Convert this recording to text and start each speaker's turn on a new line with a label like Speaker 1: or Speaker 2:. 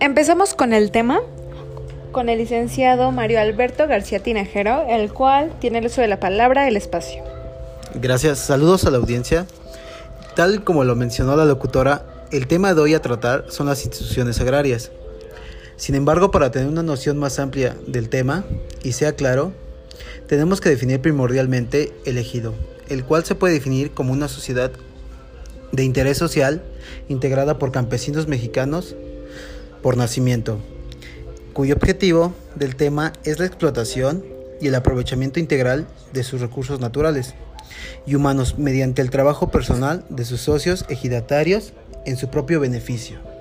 Speaker 1: Empezamos con el tema con el licenciado Mario Alberto García Tinajero, el cual tiene el uso de la palabra el espacio.
Speaker 2: Gracias, saludos a la audiencia. Tal como lo mencionó la locutora, el tema de hoy a tratar son las instituciones agrarias. Sin embargo, para tener una noción más amplia del tema y sea claro, tenemos que definir primordialmente el ejido, el cual se puede definir como una sociedad de interés social integrada por campesinos mexicanos por nacimiento, cuyo objetivo del tema es la explotación y el aprovechamiento integral de sus recursos naturales y humanos mediante el trabajo personal de sus socios ejidatarios en su propio beneficio.